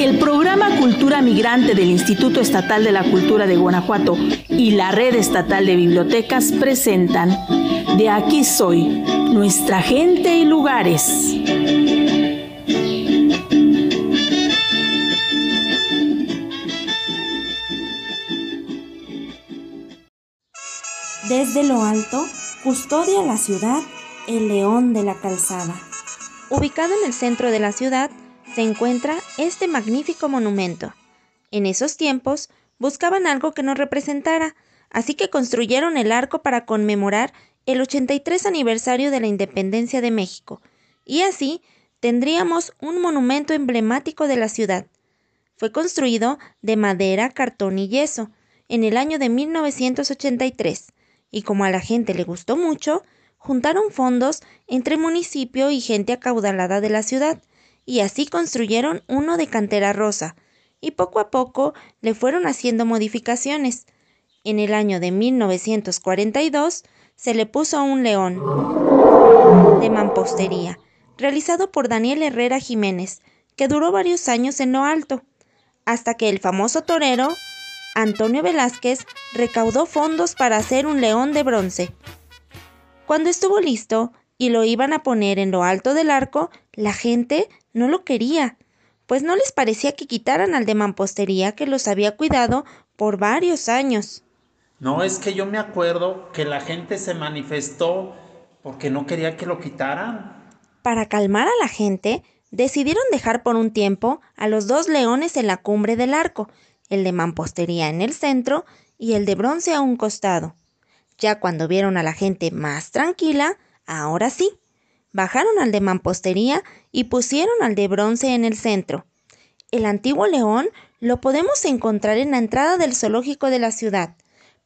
El programa Cultura Migrante del Instituto Estatal de la Cultura de Guanajuato y la Red Estatal de Bibliotecas presentan De aquí soy, nuestra gente y lugares. Desde lo alto, custodia la ciudad el León de la Calzada. Ubicado en el centro de la ciudad, se encuentra este magnífico monumento. En esos tiempos, buscaban algo que nos representara, así que construyeron el arco para conmemorar el 83 aniversario de la independencia de México, y así tendríamos un monumento emblemático de la ciudad. Fue construido de madera, cartón y yeso en el año de 1983 y como a la gente le gustó mucho, juntaron fondos entre municipio y gente acaudalada de la ciudad, y así construyeron uno de cantera rosa, y poco a poco le fueron haciendo modificaciones. En el año de 1942 se le puso un león de mampostería, realizado por Daniel Herrera Jiménez, que duró varios años en lo alto, hasta que el famoso torero Antonio Velázquez recaudó fondos para hacer un león de bronce. Cuando estuvo listo y lo iban a poner en lo alto del arco, la gente no lo quería, pues no les parecía que quitaran al de mampostería que los había cuidado por varios años. No, es que yo me acuerdo que la gente se manifestó porque no quería que lo quitaran. Para calmar a la gente, decidieron dejar por un tiempo a los dos leones en la cumbre del arco el de mampostería en el centro y el de bronce a un costado. Ya cuando vieron a la gente más tranquila, ahora sí, bajaron al de mampostería y pusieron al de bronce en el centro. El antiguo león lo podemos encontrar en la entrada del zoológico de la ciudad,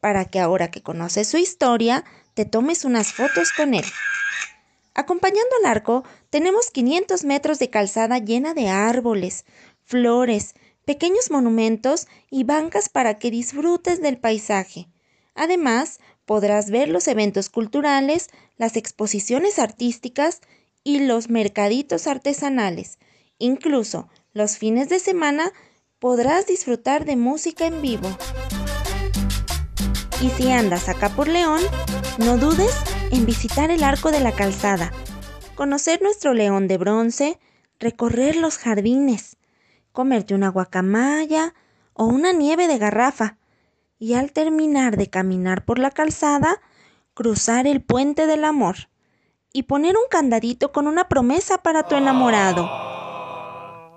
para que ahora que conoces su historia, te tomes unas fotos con él. Acompañando al arco, tenemos 500 metros de calzada llena de árboles, flores, pequeños monumentos y bancas para que disfrutes del paisaje. Además, podrás ver los eventos culturales, las exposiciones artísticas y los mercaditos artesanales. Incluso los fines de semana podrás disfrutar de música en vivo. Y si andas acá por León, no dudes en visitar el Arco de la Calzada, conocer nuestro león de bronce, recorrer los jardines, comerte una guacamaya o una nieve de garrafa y al terminar de caminar por la calzada, cruzar el puente del amor y poner un candadito con una promesa para tu enamorado.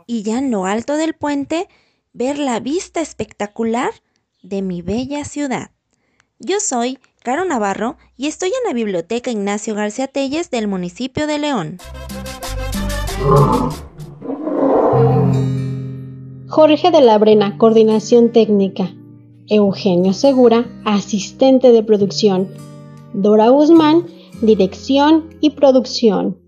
Y ya en lo alto del puente, ver la vista espectacular de mi bella ciudad. Yo soy Caro Navarro y estoy en la Biblioteca Ignacio García Telles del municipio de León. Jorge de la Brena, coordinación técnica. Eugenio Segura, asistente de producción. Dora Guzmán, dirección y producción.